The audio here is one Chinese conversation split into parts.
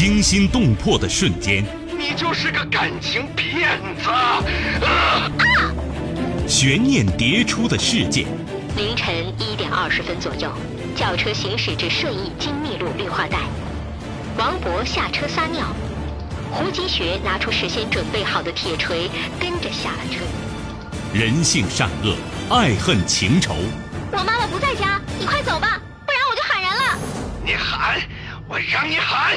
惊心动魄的瞬间，你就是个感情骗子！啊！悬念迭出的事件。凌晨一点二十分左右，轿车行驶至顺义金密路绿化带，王博下车撒尿，胡金学拿出事先准备好的铁锤，跟着下了车。人性善恶，爱恨情仇。我妈妈不在家，你快走吧，不然我就喊人了。你喊，我让你喊。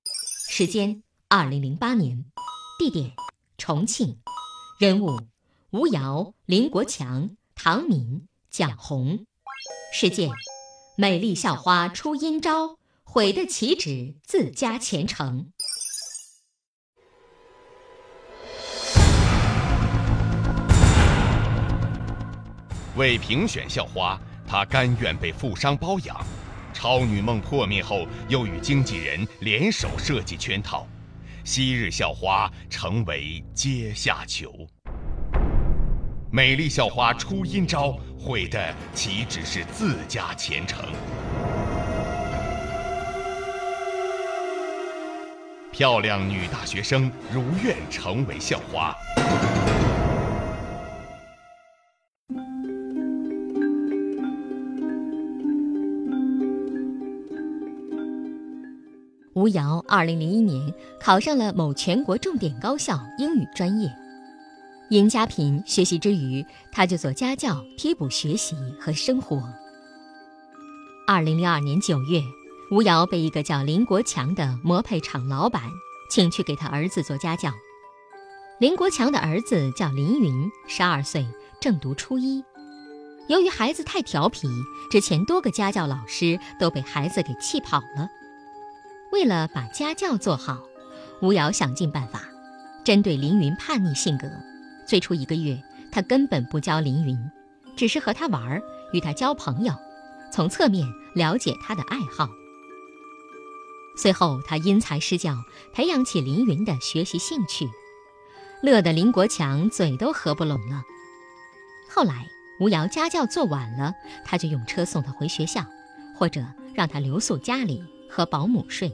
时间二零零八年，地点重庆，人物吴瑶、林国强、唐敏、蒋红。事件：美丽校花出阴招，毁的岂止自家前程。为评选校花，她甘愿被富商包养。超女梦破灭后，又与经纪人联手设计圈套，昔日校花成为阶下囚。美丽校花出阴招，毁的岂止是自家前程？漂亮女大学生如愿成为校花。吴瑶二零零一年考上了某全国重点高校英语专业，因家贫，学习之余，他就做家教贴补学习和生活。二零零二年九月，吴瑶被一个叫林国强的模配厂老板请去给他儿子做家教。林国强的儿子叫林云，十二岁，正读初一。由于孩子太调皮，之前多个家教老师都被孩子给气跑了。为了把家教做好，吴瑶想尽办法，针对凌云叛逆性格，最初一个月，他根本不教凌云，只是和他玩儿，与他交朋友，从侧面了解他的爱好。随后，他因材施教，培养起凌云的学习兴趣，乐得林国强嘴都合不拢了。后来，吴瑶家教做晚了，他就用车送他回学校，或者让他留宿家里和保姆睡。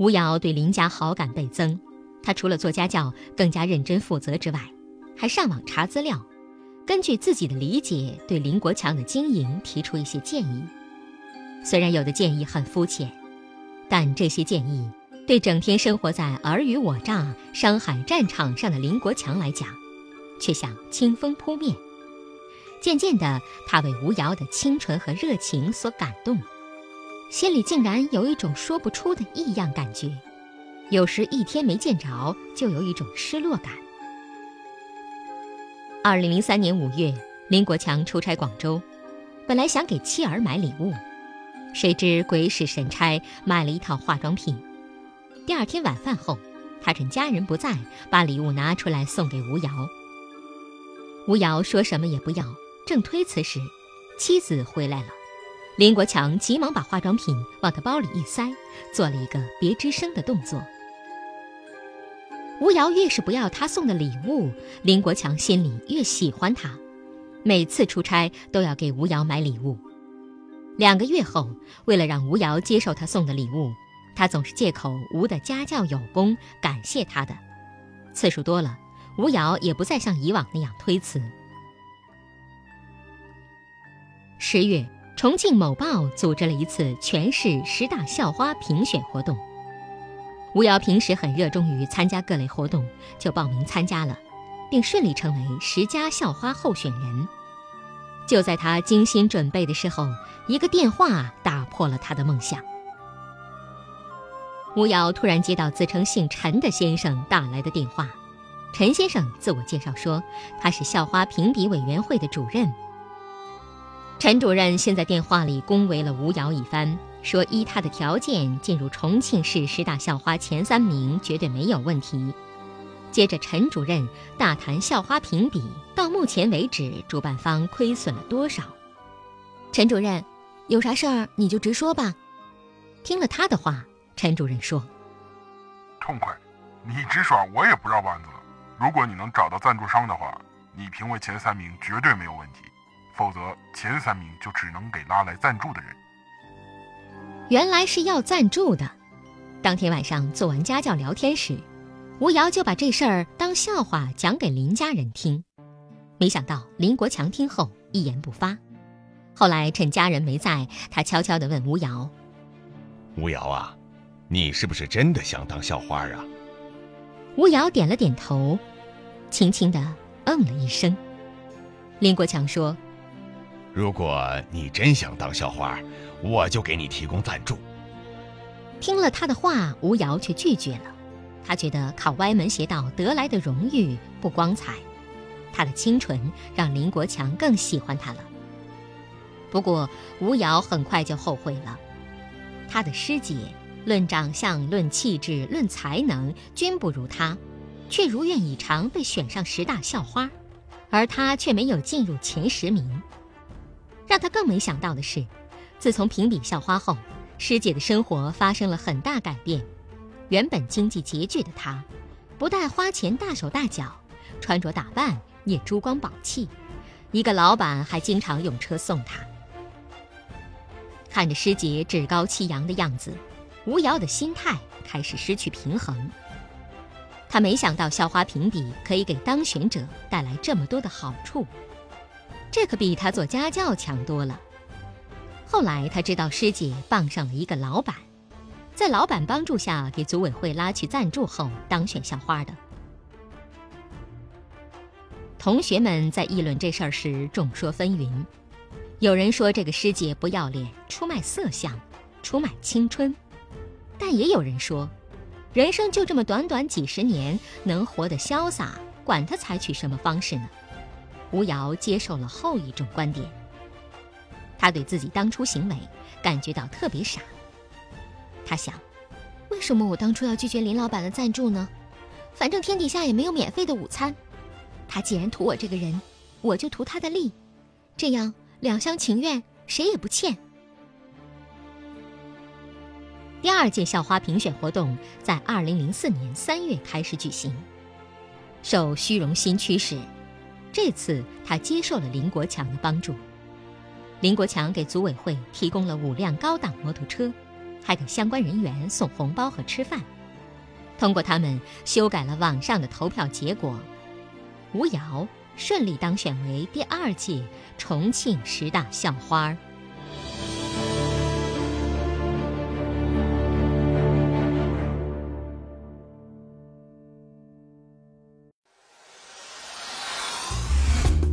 吴瑶对林家好感倍增，他除了做家教更加认真负责之外，还上网查资料，根据自己的理解对林国强的经营提出一些建议。虽然有的建议很肤浅，但这些建议对整天生活在尔虞我诈、商海战场上的林国强来讲，却像清风扑面。渐渐的，他为吴瑶的清纯和热情所感动。心里竟然有一种说不出的异样感觉，有时一天没见着，就有一种失落感。二零零三年五月，林国强出差广州，本来想给妻儿买礼物，谁知鬼使神差买了一套化妆品。第二天晚饭后，他趁家人不在，把礼物拿出来送给吴瑶。吴瑶说什么也不要，正推辞时，妻子回来了。林国强急忙把化妆品往他包里一塞，做了一个别吱声的动作。吴瑶越是不要他送的礼物，林国强心里越喜欢他，每次出差都要给吴瑶买礼物。两个月后，为了让吴瑶接受他送的礼物，他总是借口吴的家教有功，感谢他的。次数多了，吴瑶也不再像以往那样推辞。十月。重庆某报组织了一次全市十大校花评选活动。吴瑶平时很热衷于参加各类活动，就报名参加了，并顺利成为十佳校花候选人。就在他精心准备的时候，一个电话打破了他的梦想。吴瑶突然接到自称姓陈的先生打来的电话，陈先生自我介绍说，他是校花评比委员会的主任。陈主任先在电话里恭维了吴瑶一番，说依他的条件进入重庆市十大校花前三名绝对没有问题。接着，陈主任大谈校花评比，到目前为止主办方亏损了多少？陈主任，有啥事儿你就直说吧。听了他的话，陈主任说：“痛快，你直爽，我也不绕弯子。如果你能找到赞助商的话，你评为前三名绝对没有问题。否则，前三名就只能给拉来赞助的人。”原来是要赞助的。当天晚上做完家教聊天时，吴瑶就把这事儿当笑话讲给林家人听。没想到林国强听后一言不发。后来趁家人没在，他悄悄地问吴瑶：“吴瑶啊，你是不是真的想当校花啊？”吴瑶点了点头，轻轻地嗯了一声。林国强说。如果你真想当校花，我就给你提供赞助。听了他的话，吴瑶却拒绝了。他觉得靠歪门邪道得来的荣誉不光彩，他的清纯让林国强更喜欢他了。不过吴瑶很快就后悔了，他的师姐论长相、论气质、论才能均不如他，却如愿以偿被选上十大校花，而他却没有进入前十名。让他更没想到的是，自从评比校花后，师姐的生活发生了很大改变。原本经济拮据的她，不但花钱大手大脚，穿着打扮也珠光宝气，一个老板还经常用车送她。看着师姐趾高气扬的样子，吴瑶的心态开始失去平衡。他没想到校花评比可以给当选者带来这么多的好处。这可比他做家教强多了。后来他知道师姐傍上了一个老板，在老板帮助下给组委会拉去赞助后当选校花的。同学们在议论这事儿时众说纷纭，有人说这个师姐不要脸，出卖色相，出卖青春；但也有人说，人生就这么短短几十年，能活得潇洒，管他采取什么方式呢？吴瑶接受了后一种观点，他对自己当初行为感觉到特别傻。他想，为什么我当初要拒绝林老板的赞助呢？反正天底下也没有免费的午餐。他既然图我这个人，我就图他的利，这样两厢情愿，谁也不欠。第二届校花评选活动在二零零四年三月开始举行，受虚荣心驱使。这次他接受了林国强的帮助，林国强给组委会提供了五辆高档摩托车，还给相关人员送红包和吃饭。通过他们修改了网上的投票结果，吴瑶顺利当选为第二届重庆十大校花。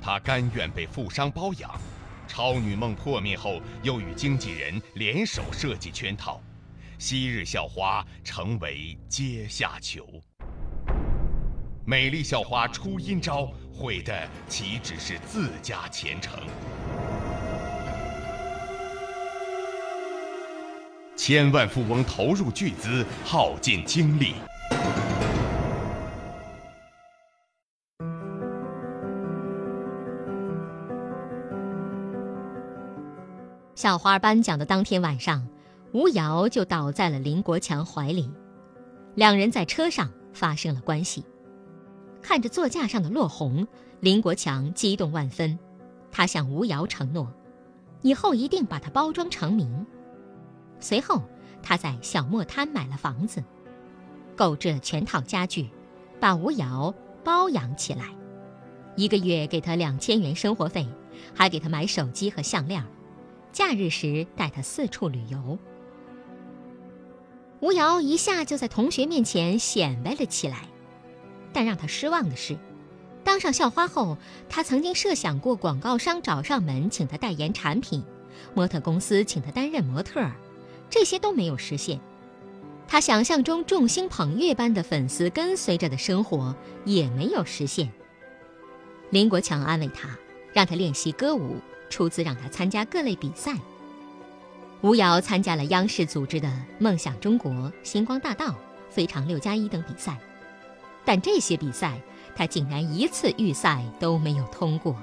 她甘愿被富商包养，超女梦破灭后，又与经纪人联手设计圈套，昔日校花成为阶下囚。美丽校花出阴招，毁的岂止是自家前程？千万富翁投入巨资，耗尽精力。校花颁奖的当天晚上，吴瑶就倒在了林国强怀里，两人在车上发生了关系。看着座驾上的落红，林国强激动万分，他向吴瑶承诺，以后一定把她包装成名。随后，他在小磨滩买了房子，购置了全套家具，把吴瑶包养起来，一个月给他两千元生活费，还给他买手机和项链。假日时带他四处旅游，吴瑶一下就在同学面前显摆了起来。但让他失望的是，当上校花后，他曾经设想过广告商找上门请他代言产品，模特公司请他担任模特，这些都没有实现。他想象中众星捧月般的粉丝跟随着的生活也没有实现。林国强安慰他，让他练习歌舞，出资让他参加各类比赛。吴瑶参加了央视组织的《梦想中国》《星光大道》《非常六加一》等比赛，但这些比赛他竟然一次预赛都没有通过。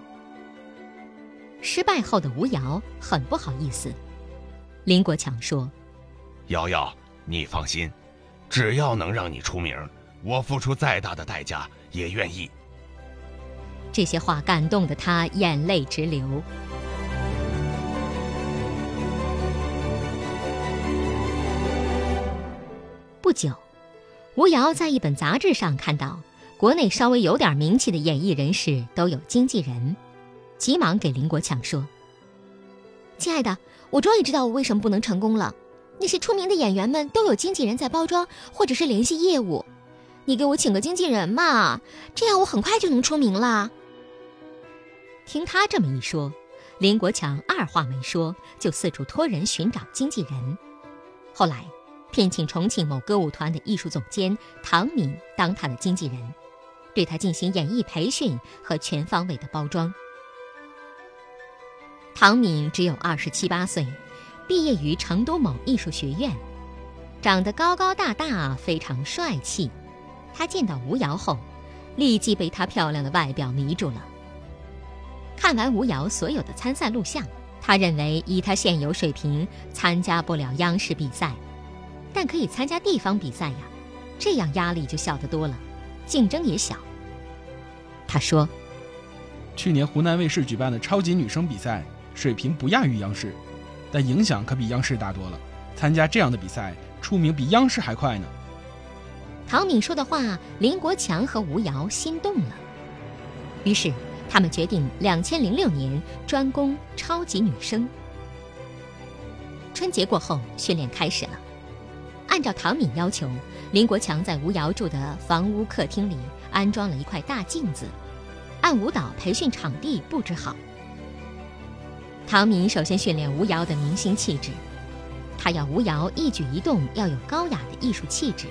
失败后的吴瑶很不好意思。林国强说：“瑶瑶。”你放心，只要能让你出名，我付出再大的代价也愿意。这些话感动的他眼泪直流。久，吴瑶在一本杂志上看到，国内稍微有点名气的演艺人士都有经纪人，急忙给林国强说：“亲爱的，我终于知道我为什么不能成功了。”那些出名的演员们都有经纪人在包装，或者是联系业务。你给我请个经纪人嘛，这样我很快就能出名了。听他这么一说，林国强二话没说，就四处托人寻找经纪人。后来，聘请重庆某歌舞团的艺术总监唐敏当他的经纪人，对他进行演艺培训和全方位的包装。唐敏只有二十七八岁。毕业于成都某艺术学院，长得高高大大，非常帅气。他见到吴瑶后，立即被她漂亮的外表迷住了。看完吴瑶所有的参赛录像，他认为以他现有水平，参加不了央视比赛，但可以参加地方比赛呀，这样压力就小得多了，竞争也小。他说：“去年湖南卫视举办的超级女声比赛，水平不亚于央视。”但影响可比央视大多了。参加这样的比赛，出名比央视还快呢。唐敏说的话，林国强和吴瑶心动了。于是，他们决定两千零六年专攻超级女声。春节过后，训练开始了。按照唐敏要求，林国强在吴瑶住的房屋客厅里安装了一块大镜子，按舞蹈培训场地布置好。唐敏首先训练吴瑶的明星气质，他要吴瑶一举一动要有高雅的艺术气质，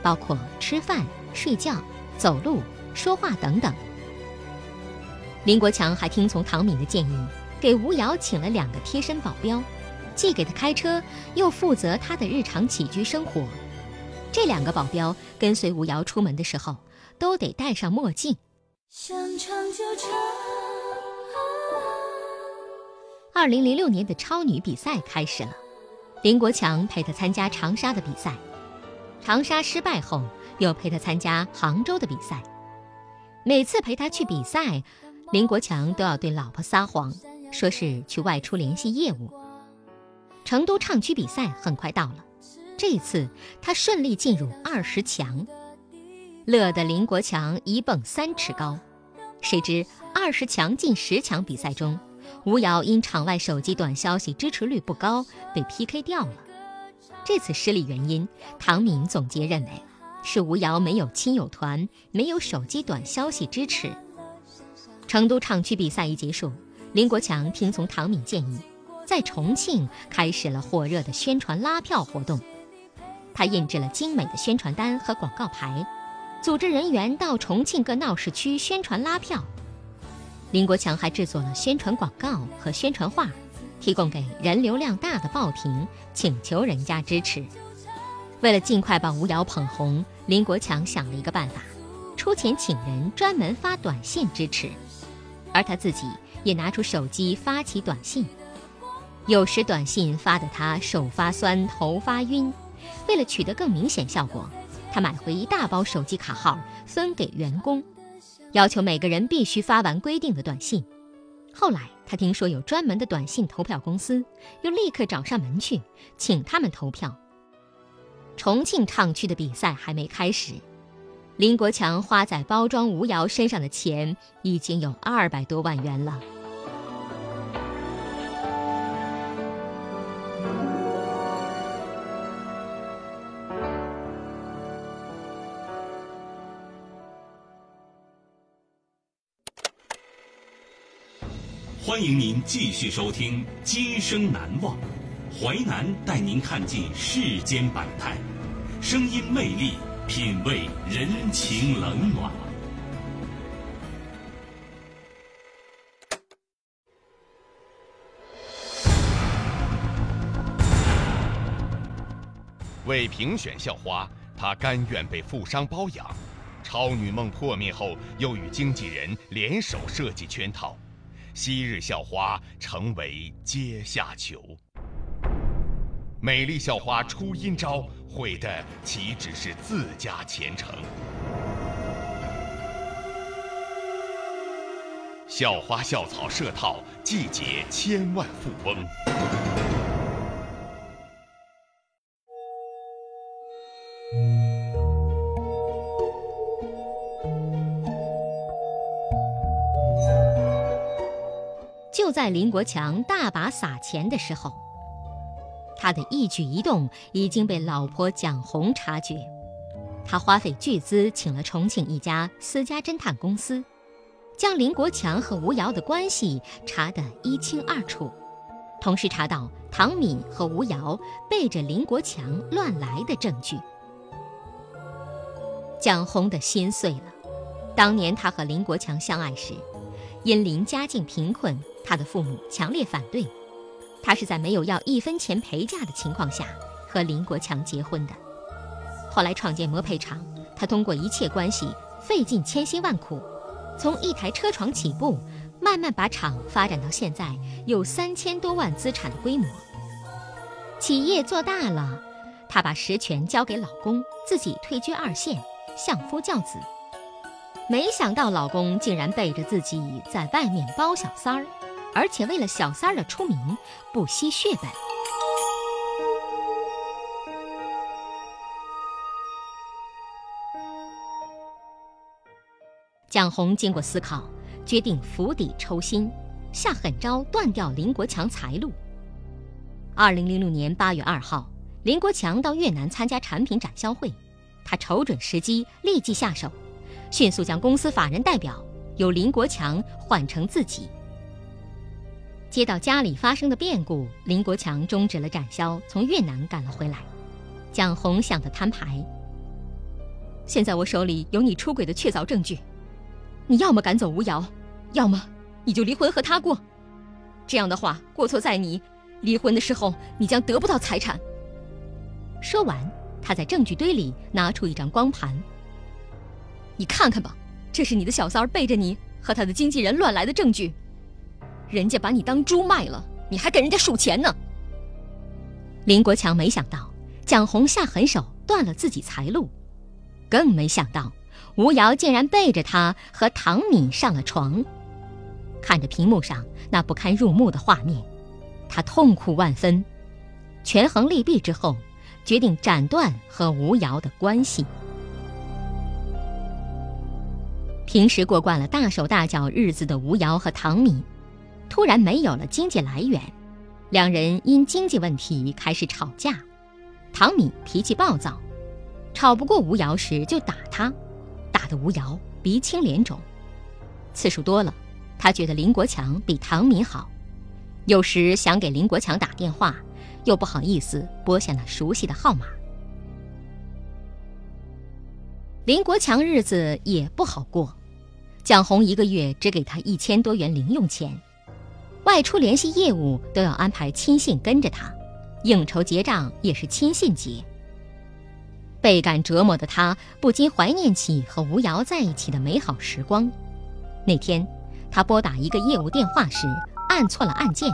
包括吃饭、睡觉、走路、说话等等。林国强还听从唐敏的建议，给吴瑶请了两个贴身保镖，既给他开车，又负责他的日常起居生活。这两个保镖跟随吴瑶出门的时候，都得戴上墨镜。想唱就唱。二零零六年的超女比赛开始了，林国强陪她参加长沙的比赛，长沙失败后又陪她参加杭州的比赛。每次陪她去比赛，林国强都要对老婆撒谎，说是去外出联系业务。成都唱区比赛很快到了，这次他顺利进入二十强，乐得林国强一蹦三尺高。谁知二十强进十强比赛中。吴瑶因场外手机短消息支持率不高，被 PK 掉了。这次失利原因，唐敏总结认为是吴瑶没有亲友团，没有手机短消息支持。成都唱区比赛一结束，林国强听从唐敏建议，在重庆开始了火热的宣传拉票活动。他印制了精美的宣传单和广告牌，组织人员到重庆各闹市区宣传拉票。林国强还制作了宣传广告和宣传画，提供给人流量大的报亭，请求人家支持。为了尽快把吴瑶捧红，林国强想了一个办法，出钱请人专门发短信支持，而他自己也拿出手机发起短信。有时短信发得他手发酸、头发晕，为了取得更明显效果，他买回一大包手机卡号分给员工。要求每个人必须发完规定的短信。后来他听说有专门的短信投票公司，又立刻找上门去，请他们投票。重庆唱区的比赛还没开始，林国强花在包装吴瑶身上的钱已经有二百多万元了。欢迎您继续收听《今生难忘》，淮南带您看尽世间百态，声音魅力，品味人情冷暖。为评选校花，她甘愿被富商包养。超女梦破灭后，又与经纪人联手设计圈套。昔日校花成为阶下囚。美丽校花出阴招，毁的岂止是自家前程？校花校草设套，季节千万富翁。在林国强大把撒钱的时候，他的一举一动已经被老婆蒋红察觉。他花费巨资请了重庆一家私家侦探公司，将林国强和吴瑶的关系查得一清二楚，同时查到唐敏和吴瑶背着林国强乱来的证据。蒋红的心碎了。当年他和林国强相爱时，因林家境贫困。他的父母强烈反对，他是在没有要一分钱陪嫁的情况下和林国强结婚的。后来创建模配厂，他通过一切关系，费尽千辛万苦，从一台车床起步，慢慢把厂发展到现在有三千多万资产的规模。企业做大了，他把实权交给老公，自己退居二线，相夫教子。没想到老公竟然背着自己在外面包小三儿。而且为了小三儿的出名，不惜血本。蒋红经过思考，决定釜底抽薪，下狠招断掉林国强财路。二零零六年八月二号，林国强到越南参加产品展销会，他瞅准时机，立即下手，迅速将公司法人代表由林国强换成自己。接到家里发生的变故，林国强终止了展销，从越南赶了回来。蒋红想的摊牌：“现在我手里有你出轨的确凿证据，你要么赶走吴瑶，要么你就离婚和他过。这样的话，过错在你，离婚的时候你将得不到财产。”说完，他在证据堆里拿出一张光盘：“你看看吧，这是你的小三儿背着你和他的经纪人乱来的证据。”人家把你当猪卖了，你还给人家数钱呢。林国强没想到蒋红下狠手断了自己财路，更没想到吴瑶竟然背着他和唐敏上了床。看着屏幕上那不堪入目的画面，他痛苦万分，权衡利弊之后，决定斩断和吴瑶的关系。平时过惯了大手大脚日子的吴瑶和唐敏。突然没有了经济来源，两人因经济问题开始吵架。唐敏脾气暴躁，吵不过吴瑶时就打他，打得吴瑶鼻青脸肿。次数多了，他觉得林国强比唐敏好，有时想给林国强打电话，又不好意思拨下那熟悉的号码。林国强日子也不好过，蒋红一个月只给他一千多元零用钱。外出联系业务都要安排亲信跟着他，应酬结账也是亲信结。倍感折磨的他不禁怀念起和吴瑶在一起的美好时光。那天，他拨打一个业务电话时按错了按键，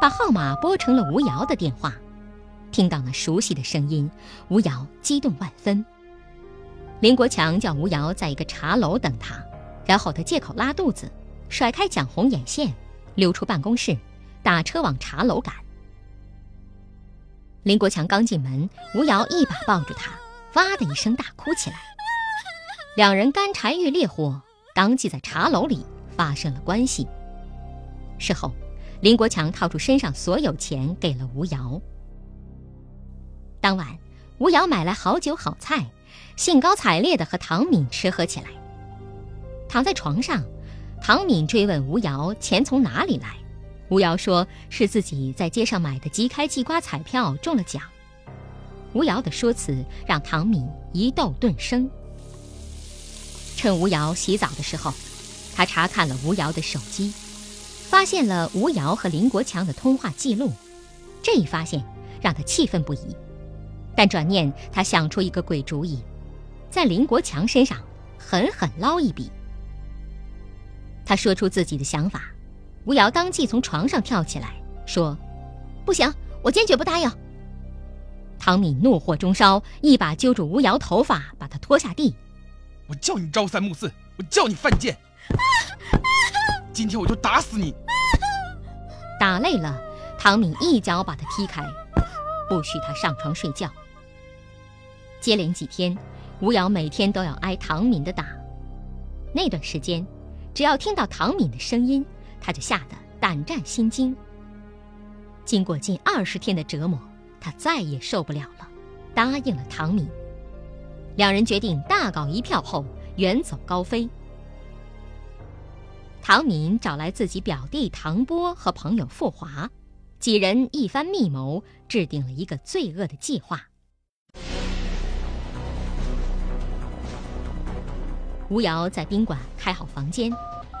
把号码拨成了吴瑶的电话。听到那熟悉的声音，吴瑶激动万分。林国强叫吴瑶在一个茶楼等他，然后他借口拉肚子，甩开蒋红眼线。溜出办公室，打车往茶楼赶。林国强刚进门，吴瑶一把抱住他，哇的一声大哭起来。两人干柴遇烈火，当即在茶楼里发生了关系。事后，林国强掏出身上所有钱给了吴瑶。当晚，吴瑶买来好酒好菜，兴高采烈地和唐敏吃喝起来。躺在床上。唐敏追问吴瑶钱从哪里来，吴瑶说是自己在街上买的即开即刮彩票中了奖。吴瑶的说辞让唐敏一窦顿生。趁吴瑶洗澡的时候，他查看了吴瑶的手机，发现了吴瑶和林国强的通话记录。这一发现让他气愤不已，但转念他想出一个鬼主意，在林国强身上狠狠捞一笔。他说出自己的想法，吴瑶当即从床上跳起来，说：“不行，我坚决不答应。”唐敏怒火中烧，一把揪住吴瑶头发，把她拖下地。我叫你朝三暮四，我叫你犯贱！今天我就打死你！打累了，唐敏一脚把他踢开，不许他上床睡觉。接连几天，吴瑶每天都要挨唐敏的打。那段时间，只要听到唐敏的声音，他就吓得胆战心惊。经过近二十天的折磨。他再也受不了了，答应了唐敏。两人决定大搞一票后远走高飞。唐敏找来自己表弟唐波和朋友傅华，几人一番密谋，制定了一个罪恶的计划。吴瑶在宾馆开好房间，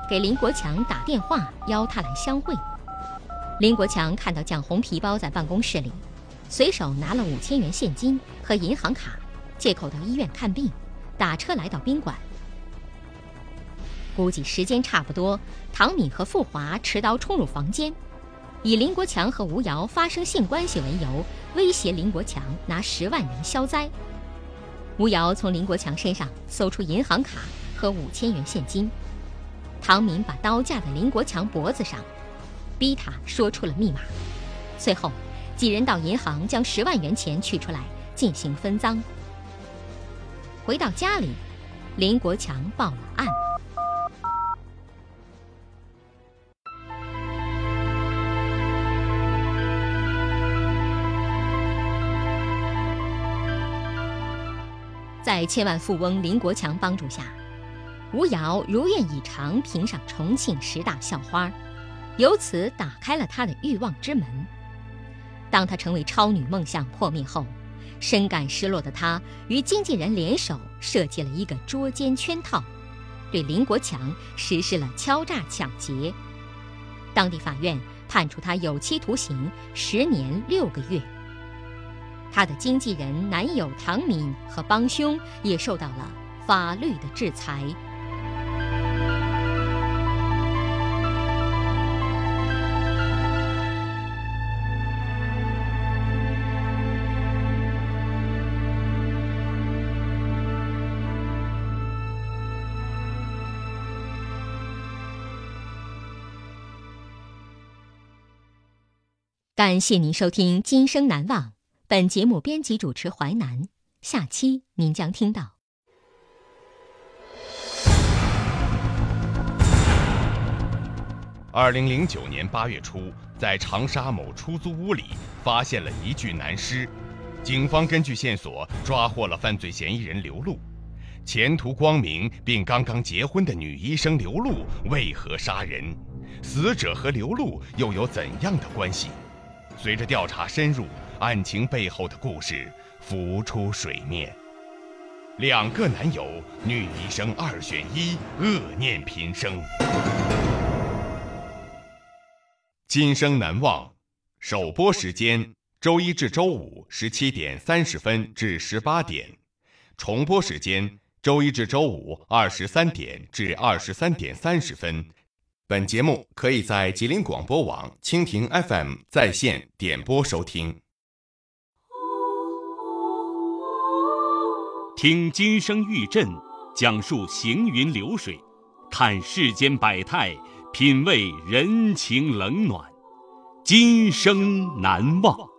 给林国强打电话邀他来相会。林国强看到蒋红皮包在办公室里。随手拿了五千元现金和银行卡，借口到医院看病，打车来到宾馆。估计时间差不多，唐敏和傅华持刀冲入房间，以林国强和吴瑶发生性关系为由，威胁林国强拿十万元消灾。吴瑶从林国强身上搜出银行卡和五千元现金，唐敏把刀架在林国强脖子上，逼他说出了密码，随后。几人到银行将十万元钱取出来进行分赃。回到家里，林国强报了案。在千万富翁林国强帮助下，吴瑶如愿以偿评上重庆十大校花，由此打开了她的欲望之门。当她成为超女梦想破灭后，深感失落的她与经纪人联手设计了一个捉奸圈套，对林国强实施了敲诈抢劫。当地法院判处他有期徒刑十年六个月。他的经纪人、男友唐敏和帮凶也受到了法律的制裁。感谢您收听《今生难忘》，本节目编辑主持淮南。下期您将听到：二零零九年八月初，在长沙某出租屋里发现了一具男尸，警方根据线索抓获了犯罪嫌疑人刘露。前途光明并刚刚结婚的女医生刘露为何杀人？死者和刘露又有怎样的关系？随着调查深入，案情背后的故事浮出水面。两个男友，女医生二选一，恶念频生。今生难忘，首播时间周一至周五十七点三十分至十八点，重播时间周一至周五二十三点至二十三点三十分。本节目可以在吉林广播网、蜻蜓 FM 在线点播收听。听金声玉振，讲述行云流水，看世间百态，品味人情冷暖，今生难忘。